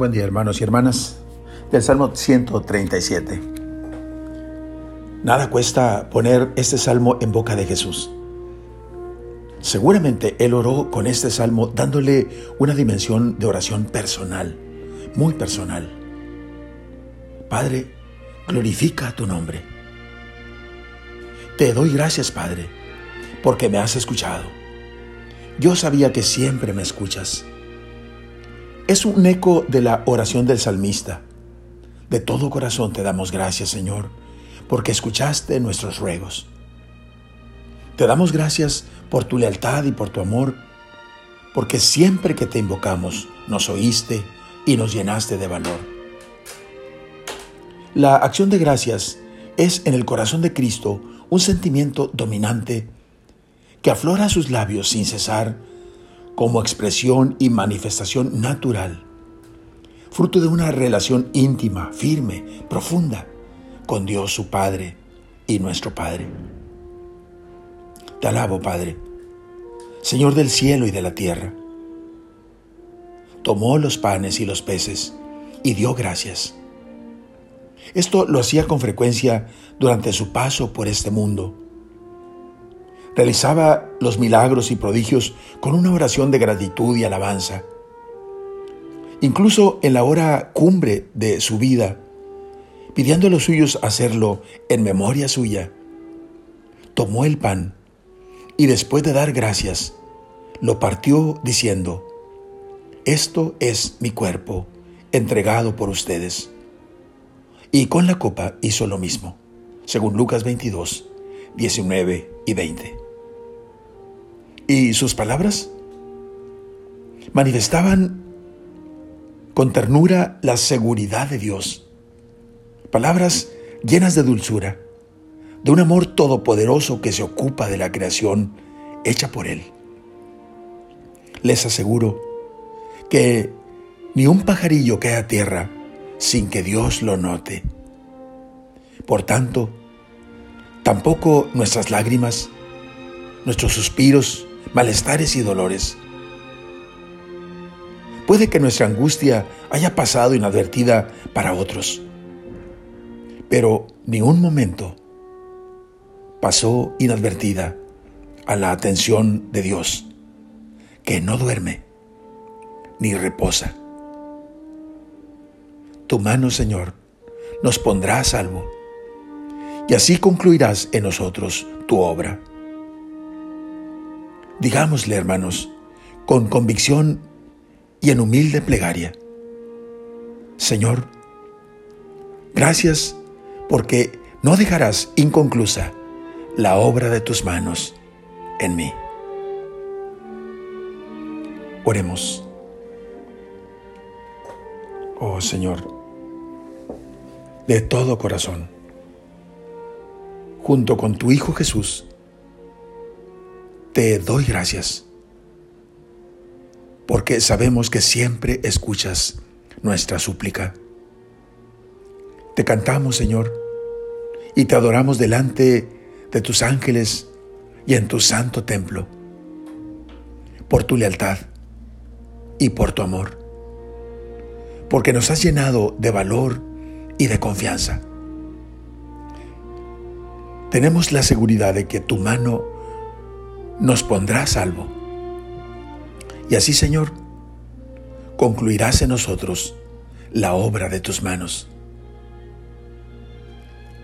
Buen día hermanos y hermanas del Salmo 137. Nada cuesta poner este salmo en boca de Jesús. Seguramente Él oró con este salmo dándole una dimensión de oración personal, muy personal. Padre, glorifica tu nombre. Te doy gracias, Padre, porque me has escuchado. Yo sabía que siempre me escuchas. Es un eco de la oración del salmista. De todo corazón te damos gracias, Señor, porque escuchaste nuestros ruegos. Te damos gracias por tu lealtad y por tu amor, porque siempre que te invocamos nos oíste y nos llenaste de valor. La acción de gracias es en el corazón de Cristo un sentimiento dominante que aflora sus labios sin cesar como expresión y manifestación natural, fruto de una relación íntima, firme, profunda con Dios su Padre y nuestro Padre. Te alabo, Padre, Señor del cielo y de la tierra. Tomó los panes y los peces y dio gracias. Esto lo hacía con frecuencia durante su paso por este mundo realizaba los milagros y prodigios con una oración de gratitud y alabanza. Incluso en la hora cumbre de su vida, pidiendo a los suyos hacerlo en memoria suya, tomó el pan y después de dar gracias, lo partió diciendo, Esto es mi cuerpo, entregado por ustedes. Y con la copa hizo lo mismo, según Lucas 22, 19 y 20. Y sus palabras manifestaban con ternura la seguridad de Dios. Palabras llenas de dulzura, de un amor todopoderoso que se ocupa de la creación hecha por Él. Les aseguro que ni un pajarillo cae a tierra sin que Dios lo note. Por tanto, tampoco nuestras lágrimas, nuestros suspiros, malestares y dolores. Puede que nuestra angustia haya pasado inadvertida para otros, pero ni un momento pasó inadvertida a la atención de Dios, que no duerme ni reposa. Tu mano, Señor, nos pondrá a salvo, y así concluirás en nosotros tu obra. Digámosle, hermanos, con convicción y en humilde plegaria, Señor, gracias porque no dejarás inconclusa la obra de tus manos en mí. Oremos. Oh Señor, de todo corazón, junto con tu Hijo Jesús, te doy gracias, porque sabemos que siempre escuchas nuestra súplica. Te cantamos, Señor, y te adoramos delante de tus ángeles y en tu santo templo, por tu lealtad y por tu amor, porque nos has llenado de valor y de confianza. Tenemos la seguridad de que tu mano nos pondrá a salvo. Y así, Señor, concluirás en nosotros la obra de tus manos.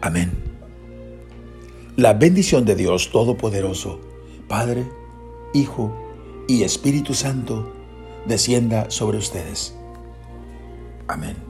Amén. La bendición de Dios Todopoderoso, Padre, Hijo y Espíritu Santo, descienda sobre ustedes. Amén.